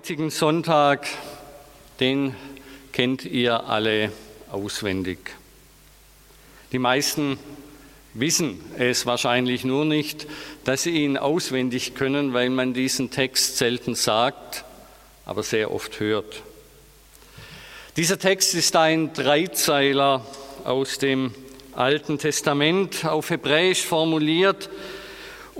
Heutigen Sonntag, den kennt ihr alle auswendig. Die meisten wissen es wahrscheinlich nur nicht, dass sie ihn auswendig können, weil man diesen Text selten sagt, aber sehr oft hört. Dieser Text ist ein Dreizeiler aus dem Alten Testament auf Hebräisch formuliert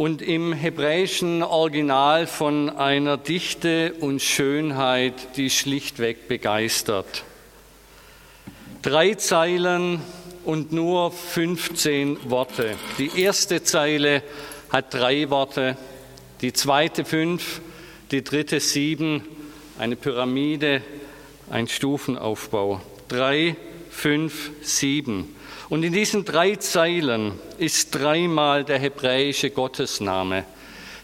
und im hebräischen Original von einer Dichte und Schönheit, die schlichtweg begeistert. Drei Zeilen und nur 15 Worte. Die erste Zeile hat drei Worte, die zweite fünf, die dritte sieben, eine Pyramide, ein Stufenaufbau. Drei, fünf, sieben. Und in diesen drei Zeilen ist dreimal der hebräische Gottesname,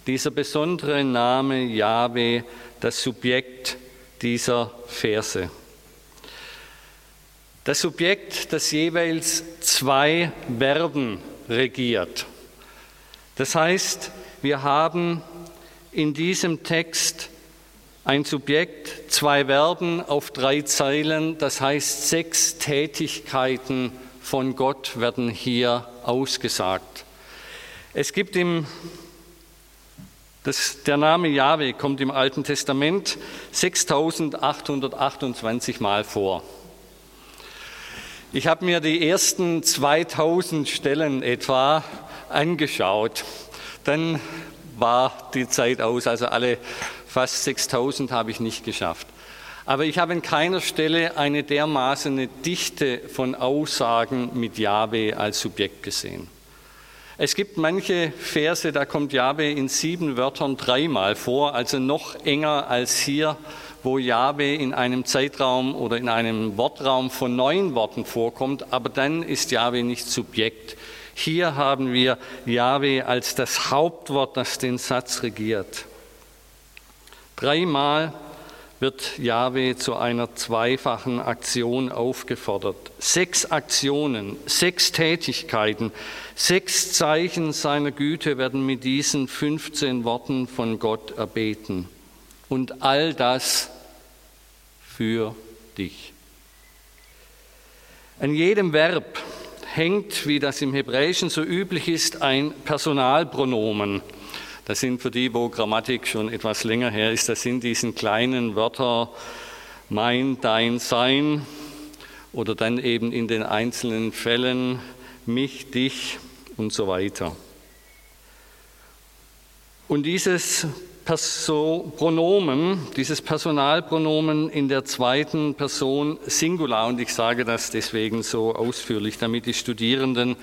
dieser besondere Name Yahweh, das Subjekt dieser Verse. Das Subjekt, das jeweils zwei Verben regiert. Das heißt, wir haben in diesem Text ein Subjekt, zwei Verben auf drei Zeilen, das heißt sechs Tätigkeiten von Gott werden hier ausgesagt. Es gibt im, das, der Name Jahwe kommt im Alten Testament 6828 Mal vor. Ich habe mir die ersten 2000 Stellen etwa angeschaut. Dann war die Zeit aus, also alle fast 6000 habe ich nicht geschafft. Aber ich habe an keiner Stelle eine dermaßen Dichte von Aussagen mit Jahwe als Subjekt gesehen. Es gibt manche Verse, da kommt Jahwe in sieben Wörtern dreimal vor, also noch enger als hier, wo Jahwe in einem Zeitraum oder in einem Wortraum von neun Worten vorkommt, aber dann ist Jahwe nicht Subjekt. Hier haben wir Jahwe als das Hauptwort, das den Satz regiert. Dreimal wird Jahwe zu einer zweifachen Aktion aufgefordert. Sechs Aktionen, sechs Tätigkeiten, sechs Zeichen seiner Güte werden mit diesen 15 Worten von Gott erbeten. Und all das für dich. An jedem Verb hängt, wie das im Hebräischen so üblich ist, ein Personalpronomen. Das sind für die, wo Grammatik schon etwas länger her ist, das sind diesen kleinen Wörter mein, dein, sein oder dann eben in den einzelnen Fällen mich, dich und so weiter. Und dieses Pronomen, dieses Personalpronomen in der zweiten Person Singular, und ich sage das deswegen so ausführlich, damit die Studierenden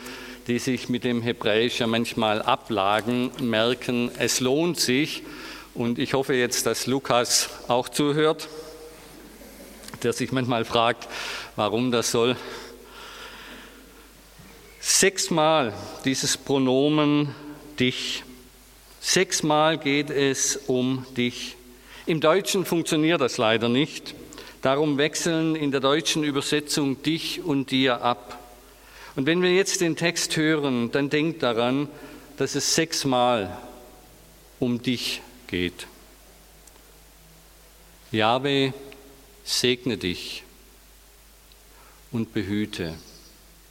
die sich mit dem Hebräisch ja manchmal ablagen, merken, es lohnt sich. Und ich hoffe jetzt, dass Lukas auch zuhört, der sich manchmal fragt, warum das soll. Sechsmal dieses Pronomen dich. Sechsmal geht es um dich. Im Deutschen funktioniert das leider nicht. Darum wechseln in der deutschen Übersetzung dich und dir ab. Und wenn wir jetzt den Text hören, dann denkt daran, dass es sechsmal um dich geht. Jahwe, segne dich und behüte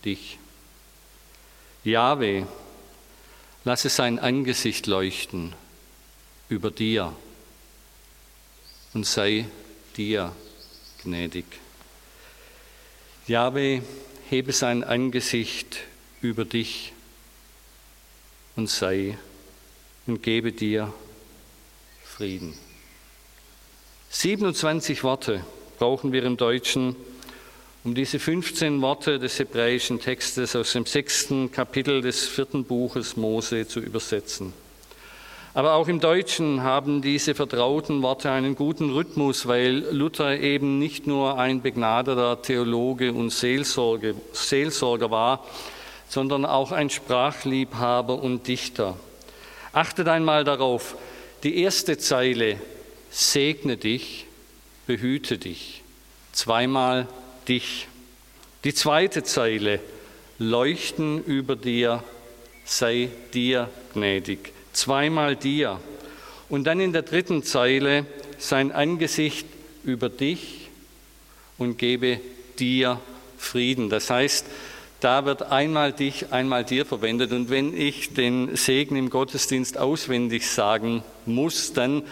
dich. Jahwe, lasse sein Angesicht leuchten über dir und sei dir gnädig. Jahwe, hebe sein Angesicht über dich und sei und gebe dir Frieden. 27 Worte brauchen wir im Deutschen, um diese 15 Worte des hebräischen Textes aus dem sechsten Kapitel des vierten Buches Mose zu übersetzen. Aber auch im Deutschen haben diese vertrauten Worte einen guten Rhythmus, weil Luther eben nicht nur ein begnadeter Theologe und Seelsorge, Seelsorger war, sondern auch ein Sprachliebhaber und Dichter. Achtet einmal darauf, die erste Zeile, segne dich, behüte dich, zweimal dich. Die zweite Zeile, leuchten über dir, sei dir gnädig zweimal dir. Und dann in der dritten Zeile sein Angesicht über dich und gebe dir Frieden. Das heißt, da wird einmal dich, einmal dir verwendet. Und wenn ich den Segen im Gottesdienst auswendig sagen muss, dann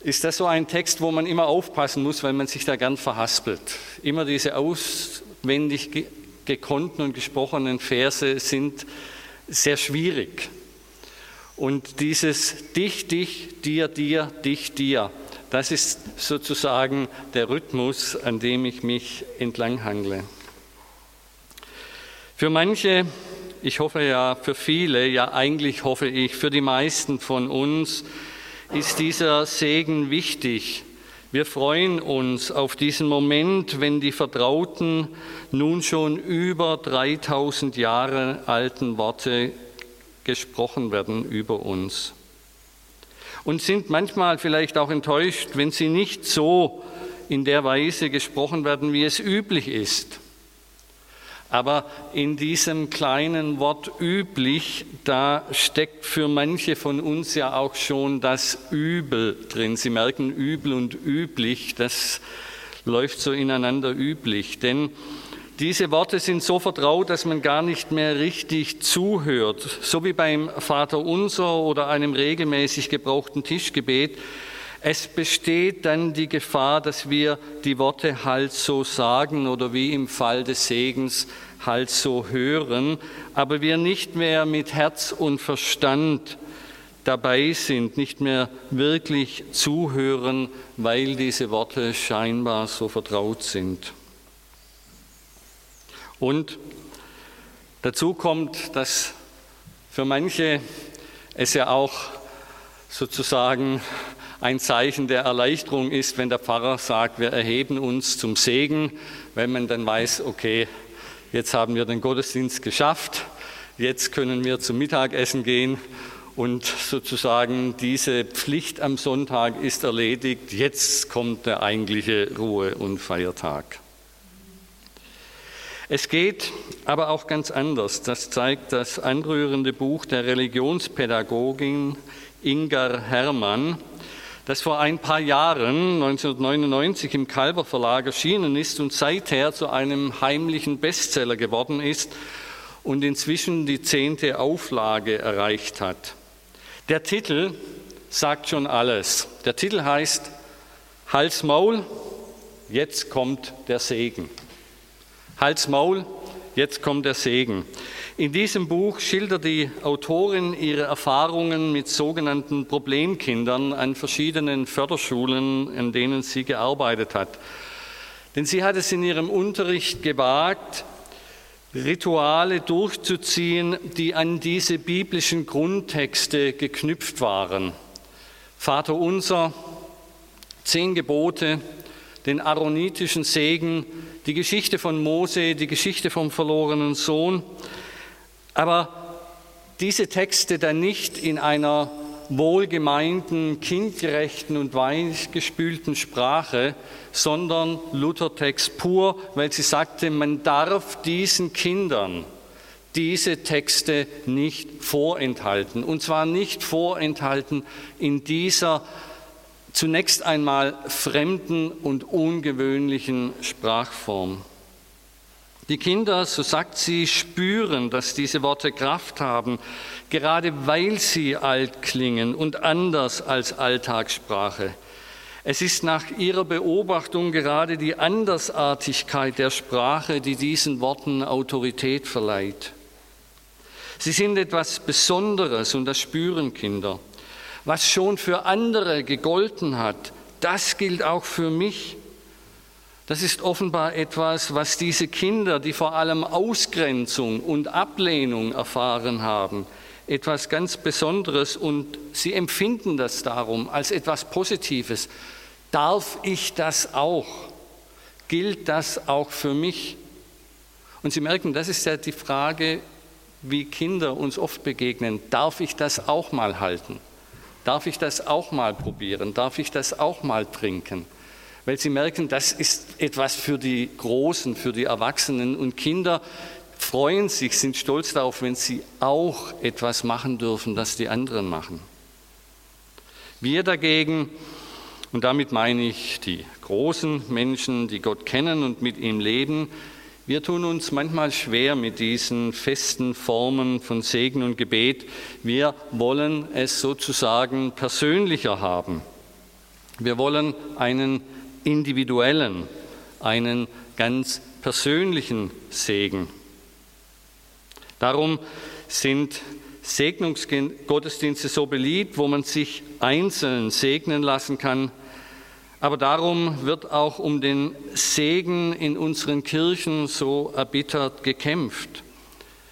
ist das so ein Text, wo man immer aufpassen muss, weil man sich da gern verhaspelt. Immer diese auswendig gekonnten und gesprochenen Verse sind sehr schwierig. Und dieses dich, dich, dir, dir, dich, dir, das ist sozusagen der Rhythmus, an dem ich mich entlanghangle. Für manche, ich hoffe ja für viele, ja eigentlich hoffe ich, für die meisten von uns ist dieser Segen wichtig. Wir freuen uns auf diesen Moment, wenn die vertrauten, nun schon über 3000 Jahre alten Worte gesprochen werden über uns. Und sind manchmal vielleicht auch enttäuscht, wenn sie nicht so in der Weise gesprochen werden, wie es üblich ist. Aber in diesem kleinen Wort üblich, da steckt für manche von uns ja auch schon das Übel drin. Sie merken übel und üblich, das läuft so ineinander üblich. Denn diese Worte sind so vertraut, dass man gar nicht mehr richtig zuhört, so wie beim Vater Unser oder einem regelmäßig gebrauchten Tischgebet. Es besteht dann die Gefahr, dass wir die Worte halt so sagen oder wie im Fall des Segens halt so hören, aber wir nicht mehr mit Herz und Verstand dabei sind, nicht mehr wirklich zuhören, weil diese Worte scheinbar so vertraut sind. Und dazu kommt, dass für manche es ja auch sozusagen ein Zeichen der Erleichterung ist, wenn der Pfarrer sagt, wir erheben uns zum Segen, wenn man dann weiß, okay, jetzt haben wir den Gottesdienst geschafft, jetzt können wir zum Mittagessen gehen und sozusagen diese Pflicht am Sonntag ist erledigt, jetzt kommt der eigentliche Ruhe- und Feiertag. Es geht aber auch ganz anders. Das zeigt das anrührende Buch der Religionspädagogin Ingar Hermann, das vor ein paar Jahren, 1999, im Kalber Verlag erschienen ist und seither zu einem heimlichen Bestseller geworden ist und inzwischen die zehnte Auflage erreicht hat. Der Titel sagt schon alles. Der Titel heißt Hals Maul, jetzt kommt der Segen. Hals Maul, jetzt kommt der Segen. In diesem Buch schildert die Autorin ihre Erfahrungen mit sogenannten Problemkindern an verschiedenen Förderschulen, in denen sie gearbeitet hat. Denn sie hat es in ihrem Unterricht gewagt, Rituale durchzuziehen, die an diese biblischen Grundtexte geknüpft waren. Vater unser, zehn Gebote, den aaronitischen Segen, die Geschichte von Mose, die Geschichte vom verlorenen Sohn. Aber diese Texte dann nicht in einer wohlgemeinten, kindgerechten und weichgespülten Sprache, sondern Luthertext pur, weil sie sagte, man darf diesen Kindern diese Texte nicht vorenthalten. Und zwar nicht vorenthalten in dieser zunächst einmal fremden und ungewöhnlichen Sprachform. Die Kinder, so sagt sie, spüren, dass diese Worte Kraft haben, gerade weil sie alt klingen und anders als Alltagssprache. Es ist nach ihrer Beobachtung gerade die Andersartigkeit der Sprache, die diesen Worten Autorität verleiht. Sie sind etwas Besonderes und das spüren Kinder. Was schon für andere gegolten hat, das gilt auch für mich. Das ist offenbar etwas, was diese Kinder, die vor allem Ausgrenzung und Ablehnung erfahren haben, etwas ganz Besonderes und sie empfinden das darum als etwas Positives. Darf ich das auch? Gilt das auch für mich? Und Sie merken, das ist ja die Frage, wie Kinder uns oft begegnen. Darf ich das auch mal halten? Darf ich das auch mal probieren? Darf ich das auch mal trinken? Weil sie merken, das ist etwas für die Großen, für die Erwachsenen und Kinder freuen sich, sind stolz darauf, wenn sie auch etwas machen dürfen, das die anderen machen. Wir dagegen, und damit meine ich die großen Menschen, die Gott kennen und mit ihm leben, wir tun uns manchmal schwer mit diesen festen Formen von Segen und Gebet. Wir wollen es sozusagen persönlicher haben. Wir wollen einen individuellen, einen ganz persönlichen Segen. Darum sind Segnungsgottesdienste so beliebt, wo man sich einzeln segnen lassen kann, aber darum wird auch um den Segen in unseren Kirchen so erbittert gekämpft.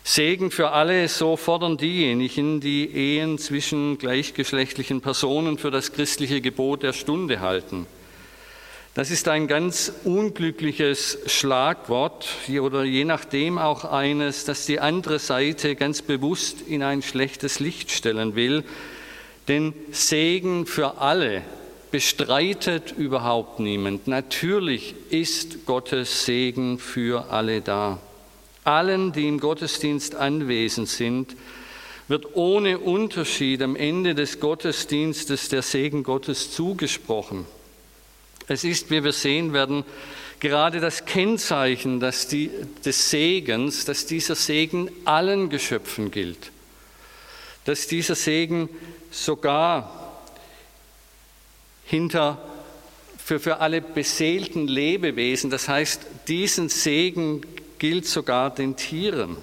Segen für alle, so fordern diejenigen, die Ehen zwischen gleichgeschlechtlichen Personen für das christliche Gebot der Stunde halten. Das ist ein ganz unglückliches Schlagwort oder je nachdem auch eines, das die andere Seite ganz bewusst in ein schlechtes Licht stellen will. Denn Segen für alle bestreitet überhaupt niemand. Natürlich ist Gottes Segen für alle da. Allen, die im Gottesdienst anwesend sind, wird ohne Unterschied am Ende des Gottesdienstes der Segen Gottes zugesprochen. Es ist, wie wir sehen werden, gerade das Kennzeichen dass die, des Segens, dass dieser Segen allen Geschöpfen gilt, dass dieser Segen sogar hinter für, für alle beseelten Lebewesen. Das heißt, diesen Segen gilt sogar den Tieren.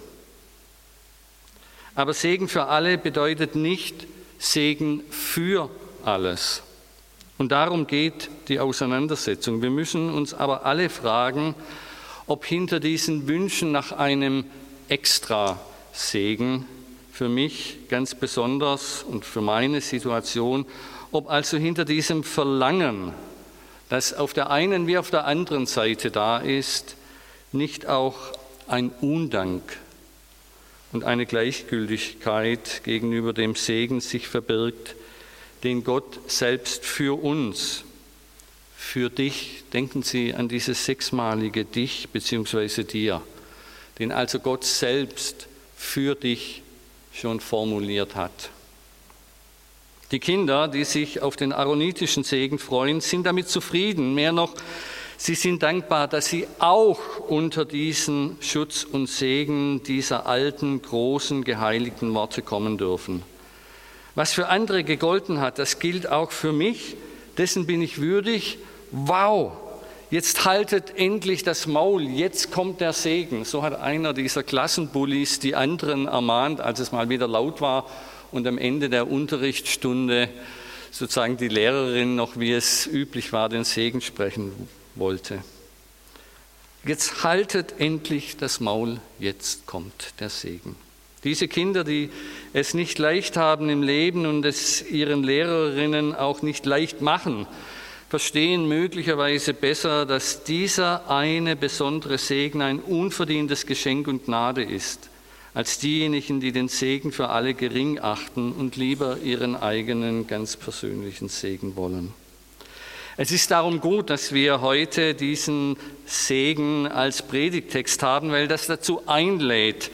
Aber Segen für alle bedeutet nicht Segen für alles. Und darum geht die Auseinandersetzung. Wir müssen uns aber alle fragen, ob hinter diesen Wünschen nach einem extra Segen für mich ganz besonders und für meine Situation, ob also hinter diesem Verlangen, das auf der einen wie auf der anderen Seite da ist, nicht auch ein Undank und eine Gleichgültigkeit gegenüber dem Segen sich verbirgt, den Gott selbst für uns, für dich, denken Sie an dieses sechsmalige dich bzw. dir, den also Gott selbst für dich schon formuliert hat. Die Kinder, die sich auf den aaronitischen Segen freuen, sind damit zufrieden. Mehr noch, sie sind dankbar, dass sie auch unter diesen Schutz und Segen dieser alten, großen, geheiligten Worte kommen dürfen. Was für andere gegolten hat, das gilt auch für mich. Dessen bin ich würdig. Wow, jetzt haltet endlich das Maul, jetzt kommt der Segen. So hat einer dieser Klassenbullis die anderen ermahnt, als es mal wieder laut war und am Ende der Unterrichtsstunde sozusagen die Lehrerin noch, wie es üblich war, den Segen sprechen wollte. Jetzt haltet endlich das Maul, jetzt kommt der Segen. Diese Kinder, die es nicht leicht haben im Leben und es ihren Lehrerinnen auch nicht leicht machen, verstehen möglicherweise besser, dass dieser eine besondere Segen ein unverdientes Geschenk und Gnade ist als diejenigen, die den Segen für alle gering achten und lieber ihren eigenen ganz persönlichen Segen wollen. Es ist darum gut, dass wir heute diesen Segen als Predigtext haben, weil das dazu einlädt,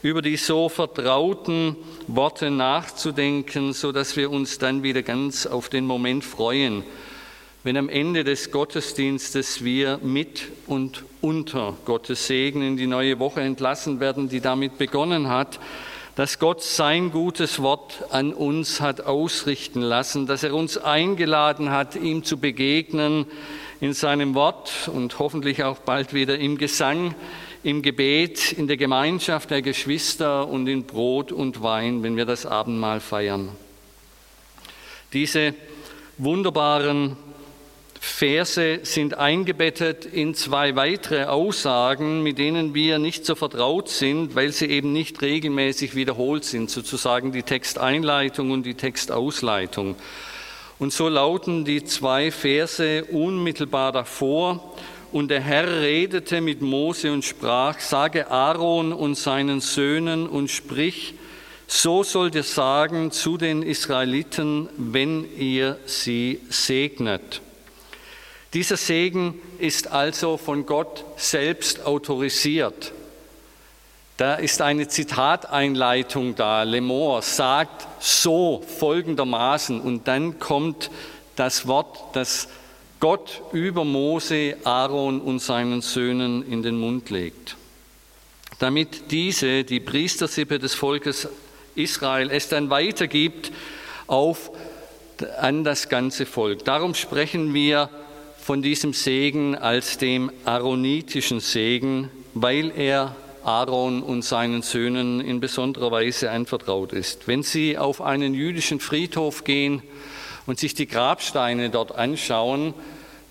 über die so vertrauten Worte nachzudenken, so dass wir uns dann wieder ganz auf den Moment freuen, wenn am Ende des Gottesdienstes wir mit und unter Gottes Segen in die neue Woche entlassen werden, die damit begonnen hat, dass Gott sein gutes Wort an uns hat ausrichten lassen, dass er uns eingeladen hat, ihm zu begegnen in seinem Wort und hoffentlich auch bald wieder im Gesang, im Gebet, in der Gemeinschaft der Geschwister und in Brot und Wein, wenn wir das Abendmahl feiern. Diese wunderbaren Verse sind eingebettet in zwei weitere Aussagen, mit denen wir nicht so vertraut sind, weil sie eben nicht regelmäßig wiederholt sind, sozusagen die Texteinleitung und die Textausleitung. Und so lauten die zwei Verse unmittelbar davor. Und der Herr redete mit Mose und sprach, sage Aaron und seinen Söhnen und sprich, so sollt ihr sagen zu den Israeliten, wenn ihr sie segnet. Dieser Segen ist also von Gott selbst autorisiert. Da ist eine Zitateinleitung da. Lemore sagt so folgendermaßen und dann kommt das Wort, das Gott über Mose, Aaron und seinen Söhnen in den Mund legt. Damit diese, die Priestersippe des Volkes Israel, es dann weitergibt auf, an das ganze Volk. Darum sprechen wir von diesem Segen als dem aaronitischen Segen, weil er Aaron und seinen Söhnen in besonderer Weise anvertraut ist. Wenn Sie auf einen jüdischen Friedhof gehen und sich die Grabsteine dort anschauen,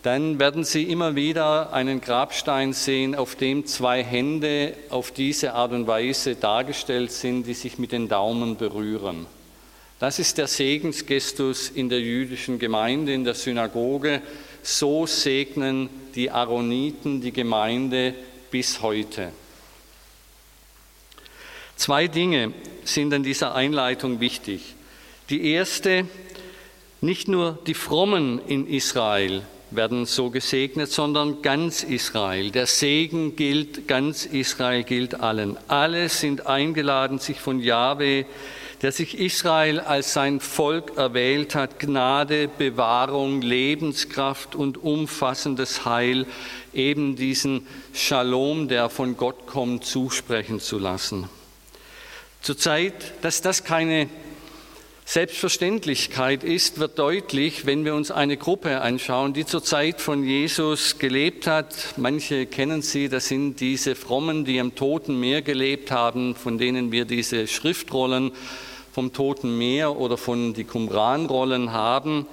dann werden Sie immer wieder einen Grabstein sehen, auf dem zwei Hände auf diese Art und Weise dargestellt sind, die sich mit den Daumen berühren. Das ist der Segensgestus in der jüdischen Gemeinde, in der Synagoge. So segnen die Aaroniten die Gemeinde bis heute. Zwei Dinge sind in dieser Einleitung wichtig. Die erste, nicht nur die Frommen in Israel werden so gesegnet, sondern ganz Israel. Der Segen gilt, ganz Israel gilt allen. Alle sind eingeladen, sich von Jahwe der sich Israel als sein Volk erwählt hat, Gnade, Bewahrung, Lebenskraft und umfassendes Heil, eben diesen Shalom, der von Gott kommt, zusprechen zu lassen. Zur Zeit, dass das keine Selbstverständlichkeit ist, wird deutlich, wenn wir uns eine Gruppe anschauen, die zur Zeit von Jesus gelebt hat. Manche kennen sie, das sind diese Frommen, die am Toten Meer gelebt haben, von denen wir diese Schriftrollen vom Toten Meer oder von die Qumran-Rollen haben.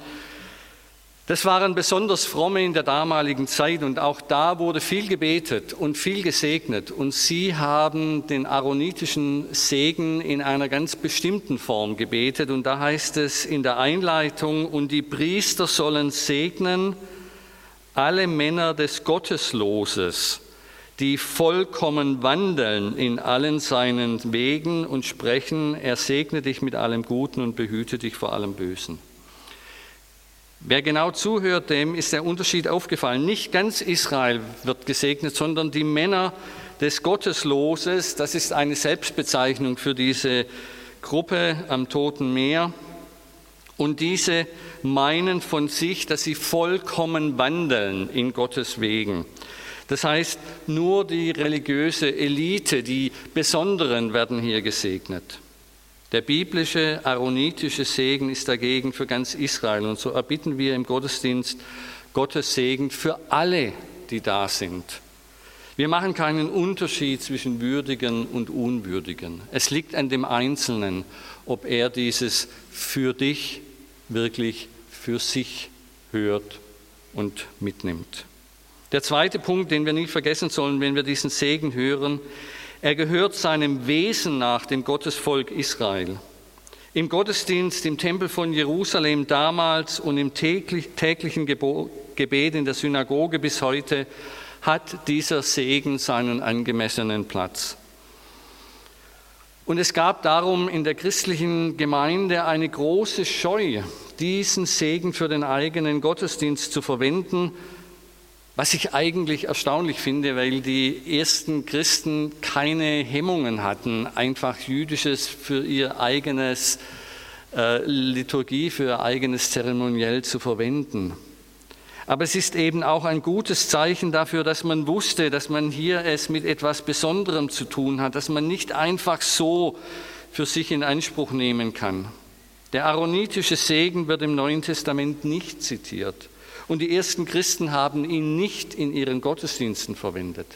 Das waren besonders fromme in der damaligen Zeit und auch da wurde viel gebetet und viel gesegnet. Und sie haben den aaronitischen Segen in einer ganz bestimmten Form gebetet. Und da heißt es in der Einleitung, und die Priester sollen segnen alle Männer des Gottesloses die vollkommen wandeln in allen seinen Wegen und sprechen, er segne dich mit allem Guten und behüte dich vor allem Bösen. Wer genau zuhört, dem ist der Unterschied aufgefallen. Nicht ganz Israel wird gesegnet, sondern die Männer des Gottesloses. Das ist eine Selbstbezeichnung für diese Gruppe am Toten Meer. Und diese meinen von sich, dass sie vollkommen wandeln in Gottes Wegen. Das heißt, nur die religiöse Elite, die Besonderen werden hier gesegnet. Der biblische, aaronitische Segen ist dagegen für ganz Israel. Und so erbitten wir im Gottesdienst Gottes Segen für alle, die da sind. Wir machen keinen Unterschied zwischen Würdigen und Unwürdigen. Es liegt an dem Einzelnen, ob er dieses für dich wirklich für sich hört und mitnimmt. Der zweite Punkt, den wir nicht vergessen sollen, wenn wir diesen Segen hören, er gehört seinem Wesen nach dem Gottesvolk Israel. Im Gottesdienst im Tempel von Jerusalem damals und im täglichen Gebet in der Synagoge bis heute hat dieser Segen seinen angemessenen Platz. Und es gab darum in der christlichen Gemeinde eine große Scheu, diesen Segen für den eigenen Gottesdienst zu verwenden, was ich eigentlich erstaunlich finde, weil die ersten Christen keine Hemmungen hatten, einfach jüdisches für ihr eigenes äh, Liturgie, für ihr eigenes Zeremoniell zu verwenden. Aber es ist eben auch ein gutes Zeichen dafür, dass man wusste, dass man hier es mit etwas Besonderem zu tun hat, dass man nicht einfach so für sich in Anspruch nehmen kann. Der aaronitische Segen wird im Neuen Testament nicht zitiert. Und die ersten Christen haben ihn nicht in ihren Gottesdiensten verwendet.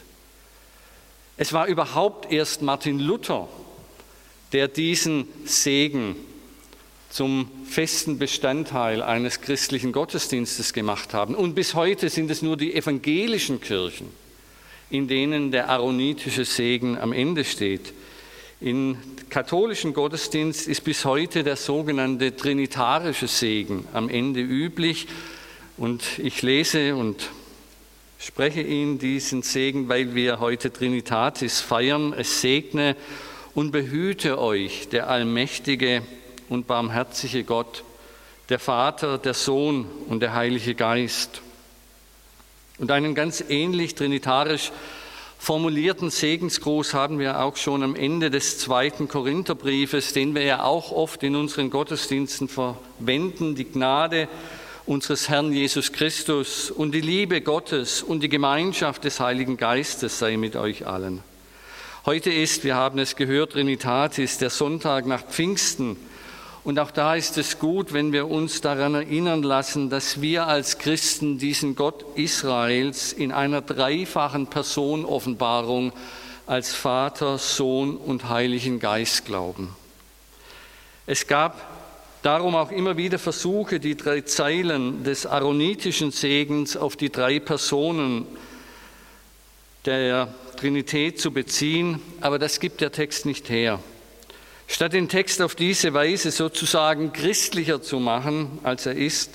Es war überhaupt erst Martin Luther, der diesen Segen zum festen Bestandteil eines christlichen Gottesdienstes gemacht haben. Und bis heute sind es nur die evangelischen Kirchen, in denen der aaronitische Segen am Ende steht. Im katholischen Gottesdienst ist bis heute der sogenannte trinitarische Segen am Ende üblich. Und ich lese und spreche Ihnen diesen Segen, weil wir heute Trinitatis feiern. Es segne und behüte euch der allmächtige und barmherzige Gott, der Vater, der Sohn und der Heilige Geist. Und einen ganz ähnlich trinitarisch formulierten Segensgruß haben wir auch schon am Ende des zweiten Korintherbriefes, den wir ja auch oft in unseren Gottesdiensten verwenden, die Gnade unseres Herrn Jesus Christus und die Liebe Gottes und die Gemeinschaft des Heiligen Geistes sei mit euch allen. Heute ist, wir haben es gehört, Trinitatis, der Sonntag nach Pfingsten. Und auch da ist es gut, wenn wir uns daran erinnern lassen, dass wir als Christen diesen Gott Israels in einer dreifachen Personoffenbarung als Vater, Sohn und Heiligen Geist glauben. Es gab Darum auch immer wieder Versuche, die drei Zeilen des aaronitischen Segens auf die drei Personen der Trinität zu beziehen, aber das gibt der Text nicht her. Statt den Text auf diese Weise sozusagen christlicher zu machen, als er ist,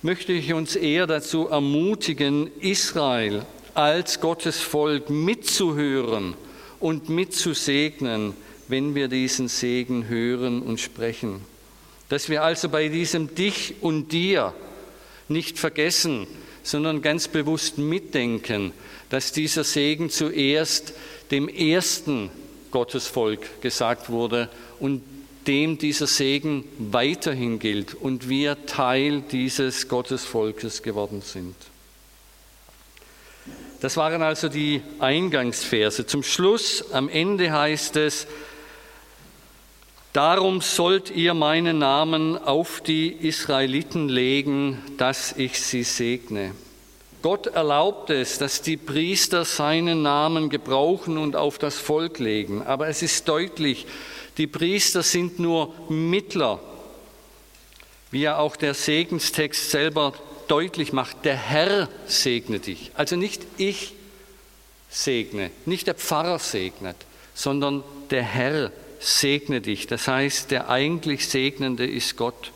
möchte ich uns eher dazu ermutigen, Israel als Gottes Volk mitzuhören und mitzusegnen, wenn wir diesen Segen hören und sprechen. Dass wir also bei diesem Dich und Dir nicht vergessen, sondern ganz bewusst mitdenken, dass dieser Segen zuerst dem ersten Gottesvolk gesagt wurde und dem dieser Segen weiterhin gilt und wir Teil dieses Gottesvolkes geworden sind. Das waren also die Eingangsverse. Zum Schluss, am Ende heißt es, Darum sollt ihr meinen Namen auf die Israeliten legen, dass ich sie segne. Gott erlaubt es, dass die Priester seinen Namen gebrauchen und auf das Volk legen. Aber es ist deutlich, die Priester sind nur Mittler, wie ja auch der Segenstext selber deutlich macht. Der Herr segne dich. Also nicht ich segne, nicht der Pfarrer segnet, sondern der Herr segne dich. Das heißt, der eigentlich Segnende ist Gott.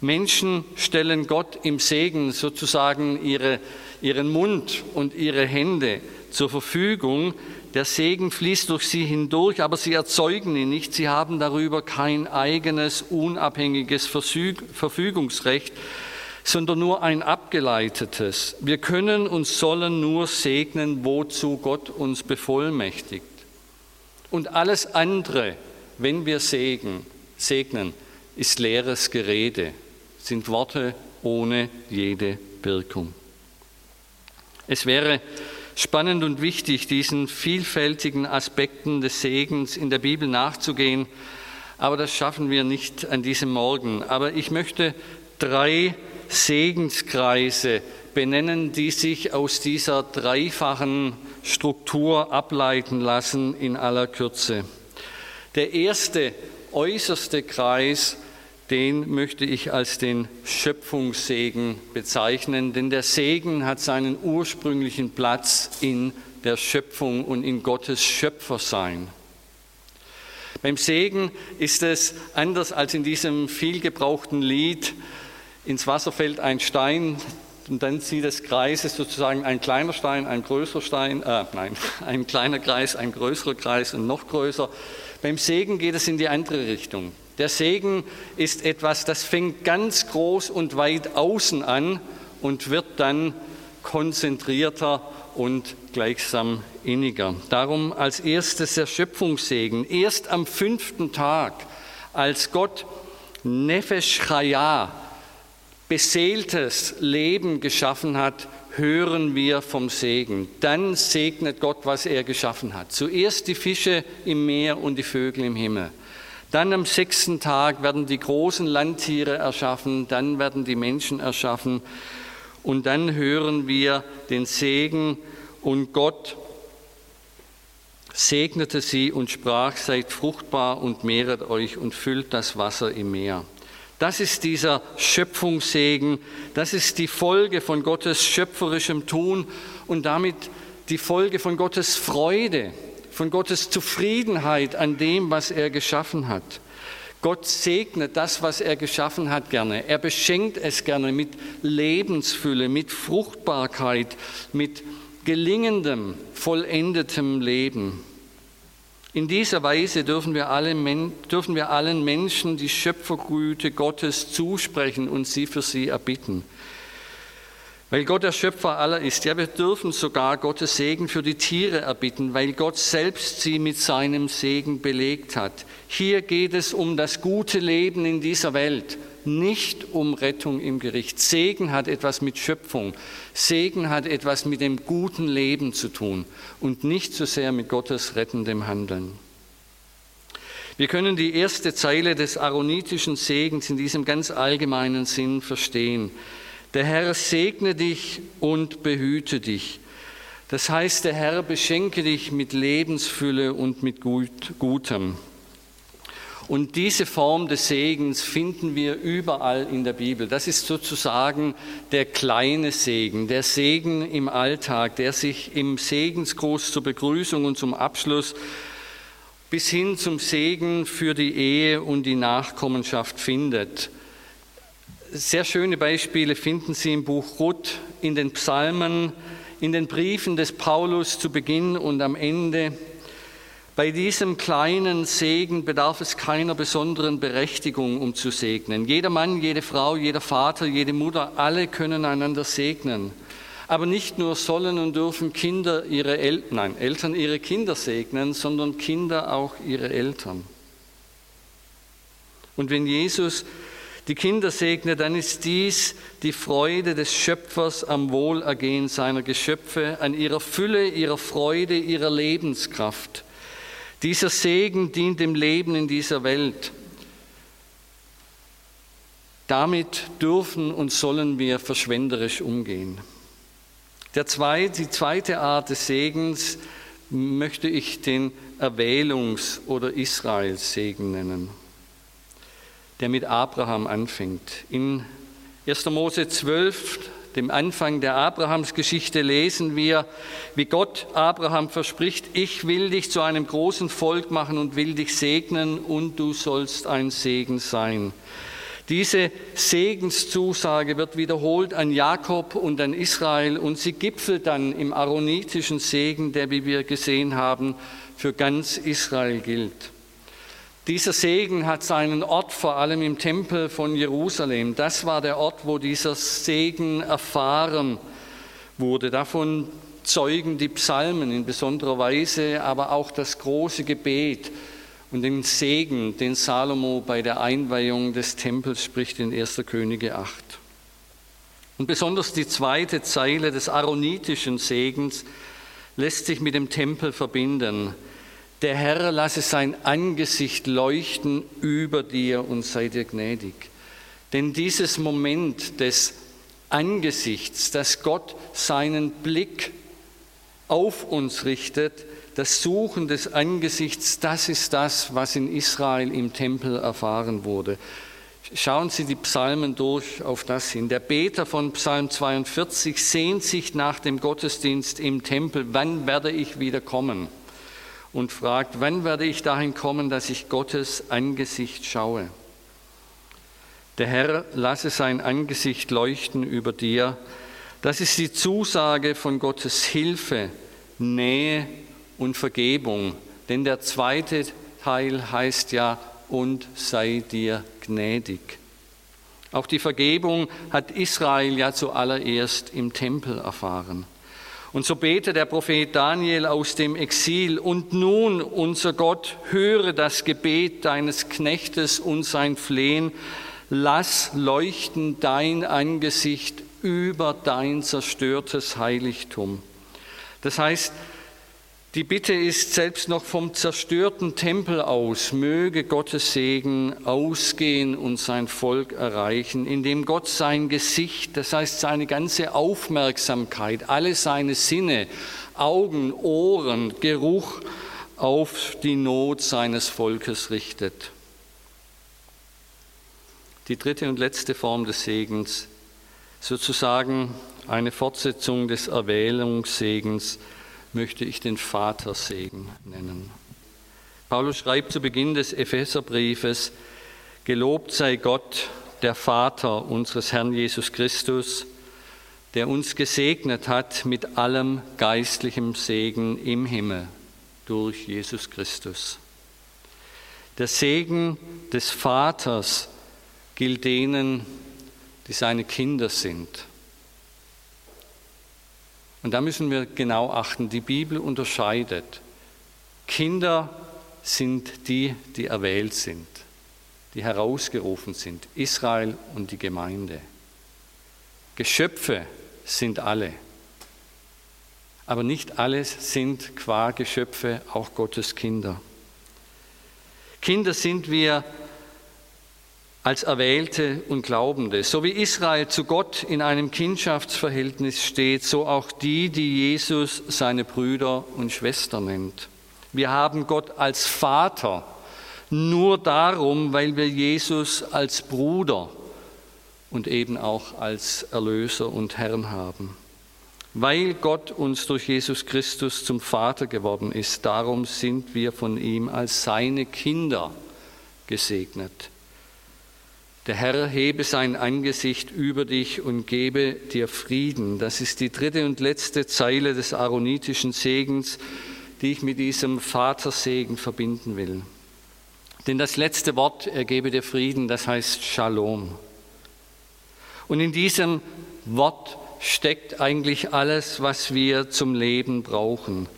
Menschen stellen Gott im Segen sozusagen ihre, ihren Mund und ihre Hände zur Verfügung. Der Segen fließt durch sie hindurch, aber sie erzeugen ihn nicht. Sie haben darüber kein eigenes, unabhängiges Verfügungsrecht, sondern nur ein abgeleitetes. Wir können und sollen nur segnen, wozu Gott uns bevollmächtigt. Und alles andere wenn wir segen, segnen, ist leeres Gerede, sind Worte ohne jede Wirkung. Es wäre spannend und wichtig, diesen vielfältigen Aspekten des Segens in der Bibel nachzugehen, aber das schaffen wir nicht an diesem Morgen. Aber ich möchte drei Segenskreise benennen, die sich aus dieser dreifachen Struktur ableiten lassen in aller Kürze. Der erste, äußerste Kreis, den möchte ich als den Schöpfungssegen bezeichnen, denn der Segen hat seinen ursprünglichen Platz in der Schöpfung und in Gottes Schöpfersein. Beim Segen ist es anders als in diesem vielgebrauchten Lied, ins Wasser fällt ein Stein, und dann zieht des Kreises sozusagen ein kleiner Stein, ein größerer Stein, äh, nein, ein kleiner Kreis, ein größerer Kreis und noch größer. Beim Segen geht es in die andere Richtung. Der Segen ist etwas, das fängt ganz groß und weit außen an und wird dann konzentrierter und gleichsam inniger. Darum als erstes der Schöpfungssegen. Erst am fünften Tag, als Gott Nefesh Chaya, beseeltes Leben geschaffen hat, hören wir vom Segen. Dann segnet Gott, was er geschaffen hat. Zuerst die Fische im Meer und die Vögel im Himmel. Dann am sechsten Tag werden die großen Landtiere erschaffen, dann werden die Menschen erschaffen. Und dann hören wir den Segen und Gott segnete sie und sprach, seid fruchtbar und mehret euch und füllt das Wasser im Meer. Das ist dieser Schöpfungssegen, das ist die Folge von Gottes schöpferischem Tun und damit die Folge von Gottes Freude, von Gottes Zufriedenheit an dem, was er geschaffen hat. Gott segnet das, was er geschaffen hat, gerne. Er beschenkt es gerne mit Lebensfülle, mit Fruchtbarkeit, mit gelingendem, vollendetem Leben. In dieser Weise dürfen wir, alle, dürfen wir allen Menschen die Schöpfergüte Gottes zusprechen und sie für sie erbitten. Weil Gott der Schöpfer aller ist. Ja, wir dürfen sogar Gottes Segen für die Tiere erbitten, weil Gott selbst sie mit seinem Segen belegt hat. Hier geht es um das gute Leben in dieser Welt, nicht um Rettung im Gericht. Segen hat etwas mit Schöpfung. Segen hat etwas mit dem guten Leben zu tun und nicht so sehr mit Gottes rettendem Handeln. Wir können die erste Zeile des aaronitischen Segens in diesem ganz allgemeinen Sinn verstehen. Der Herr segne dich und behüte dich. Das heißt, der Herr beschenke dich mit Lebensfülle und mit Gut, Gutem. Und diese Form des Segens finden wir überall in der Bibel. Das ist sozusagen der kleine Segen, der Segen im Alltag, der sich im Segensgruß zur Begrüßung und zum Abschluss bis hin zum Segen für die Ehe und die Nachkommenschaft findet. Sehr schöne Beispiele finden Sie im Buch Ruth, in den Psalmen, in den Briefen des Paulus zu Beginn und am Ende. Bei diesem kleinen Segen bedarf es keiner besonderen Berechtigung, um zu segnen. Jeder Mann, jede Frau, jeder Vater, jede Mutter, alle können einander segnen. Aber nicht nur sollen und dürfen Kinder ihre Eltern, nein, Eltern ihre Kinder segnen, sondern Kinder auch ihre Eltern. Und wenn Jesus die Kinder segne, dann ist dies die Freude des Schöpfers am Wohlergehen seiner Geschöpfe, an ihrer Fülle, ihrer Freude, ihrer Lebenskraft. Dieser Segen dient dem Leben in dieser Welt. Damit dürfen und sollen wir verschwenderisch umgehen. Der zweite, die zweite Art des Segens möchte ich den Erwählungs- oder Israelssegen nennen der mit Abraham anfängt. In 1. Mose 12, dem Anfang der Abrahamsgeschichte, lesen wir, wie Gott Abraham verspricht, ich will dich zu einem großen Volk machen und will dich segnen und du sollst ein Segen sein. Diese Segenszusage wird wiederholt an Jakob und an Israel und sie gipfelt dann im aaronitischen Segen, der, wie wir gesehen haben, für ganz Israel gilt. Dieser Segen hat seinen Ort vor allem im Tempel von Jerusalem. Das war der Ort, wo dieser Segen erfahren wurde. Davon zeugen die Psalmen in besonderer Weise, aber auch das große Gebet und den Segen, den Salomo bei der Einweihung des Tempels spricht in 1. Könige 8. Und besonders die zweite Zeile des aaronitischen Segens lässt sich mit dem Tempel verbinden. Der Herr lasse sein Angesicht leuchten über dir und sei dir gnädig. Denn dieses Moment des Angesichts, dass Gott seinen Blick auf uns richtet, das Suchen des Angesichts, das ist das, was in Israel im Tempel erfahren wurde. Schauen Sie die Psalmen durch auf das hin. Der Beter von Psalm 42 sehnt sich nach dem Gottesdienst im Tempel. Wann werde ich wieder kommen? Und fragt, wann werde ich dahin kommen, dass ich Gottes Angesicht schaue? Der Herr lasse sein Angesicht leuchten über dir. Das ist die Zusage von Gottes Hilfe, Nähe und Vergebung. Denn der zweite Teil heißt ja, und sei dir gnädig. Auch die Vergebung hat Israel ja zuallererst im Tempel erfahren. Und so betet der Prophet Daniel aus dem Exil, und nun, unser Gott, höre das Gebet deines Knechtes und sein Flehen, lass leuchten dein Angesicht über dein zerstörtes Heiligtum. Das heißt, die Bitte ist selbst noch vom zerstörten Tempel aus, möge Gottes Segen ausgehen und sein Volk erreichen, indem Gott sein Gesicht, das heißt seine ganze Aufmerksamkeit, alle seine Sinne, Augen, Ohren, Geruch auf die Not seines Volkes richtet. die dritte und letzte Form des Segens, sozusagen eine Fortsetzung des Erwählungssegens, möchte ich den Vatersegen nennen. Paulus schreibt zu Beginn des Epheserbriefes, Gelobt sei Gott, der Vater unseres Herrn Jesus Christus, der uns gesegnet hat mit allem geistlichem Segen im Himmel durch Jesus Christus. Der Segen des Vaters gilt denen, die seine Kinder sind. Und da müssen wir genau achten. Die Bibel unterscheidet. Kinder sind die, die erwählt sind, die herausgerufen sind. Israel und die Gemeinde. Geschöpfe sind alle. Aber nicht alle sind qua Geschöpfe auch Gottes Kinder. Kinder sind wir als Erwählte und Glaubende. So wie Israel zu Gott in einem Kindschaftsverhältnis steht, so auch die, die Jesus seine Brüder und Schwestern nennt. Wir haben Gott als Vater nur darum, weil wir Jesus als Bruder und eben auch als Erlöser und Herrn haben. Weil Gott uns durch Jesus Christus zum Vater geworden ist, darum sind wir von ihm als seine Kinder gesegnet. Der Herr hebe sein Angesicht über dich und gebe dir Frieden. Das ist die dritte und letzte Zeile des aaronitischen Segens, die ich mit diesem Vatersegen verbinden will. Denn das letzte Wort, er gebe dir Frieden, das heißt Shalom. Und in diesem Wort steckt eigentlich alles, was wir zum Leben brauchen.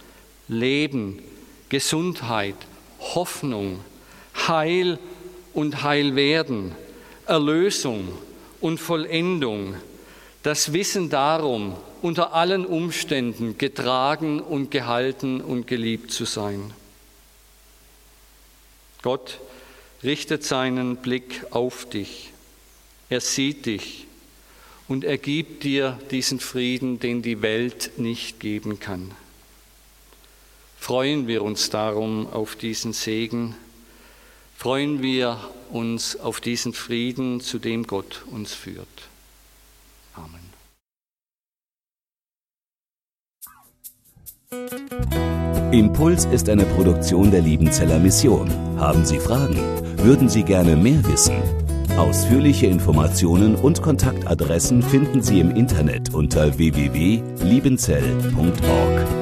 Leben, Gesundheit, Hoffnung, Heil und Heilwerden, Erlösung und Vollendung, das Wissen darum, unter allen Umständen getragen und gehalten und geliebt zu sein. Gott richtet seinen Blick auf dich. Er sieht dich und er gibt dir diesen Frieden, den die Welt nicht geben kann. Freuen wir uns darum auf diesen Segen, freuen wir uns auf diesen Frieden, zu dem Gott uns führt. Amen. Impuls ist eine Produktion der Liebenzeller Mission. Haben Sie Fragen? Würden Sie gerne mehr wissen? Ausführliche Informationen und Kontaktadressen finden Sie im Internet unter www.liebenzell.org.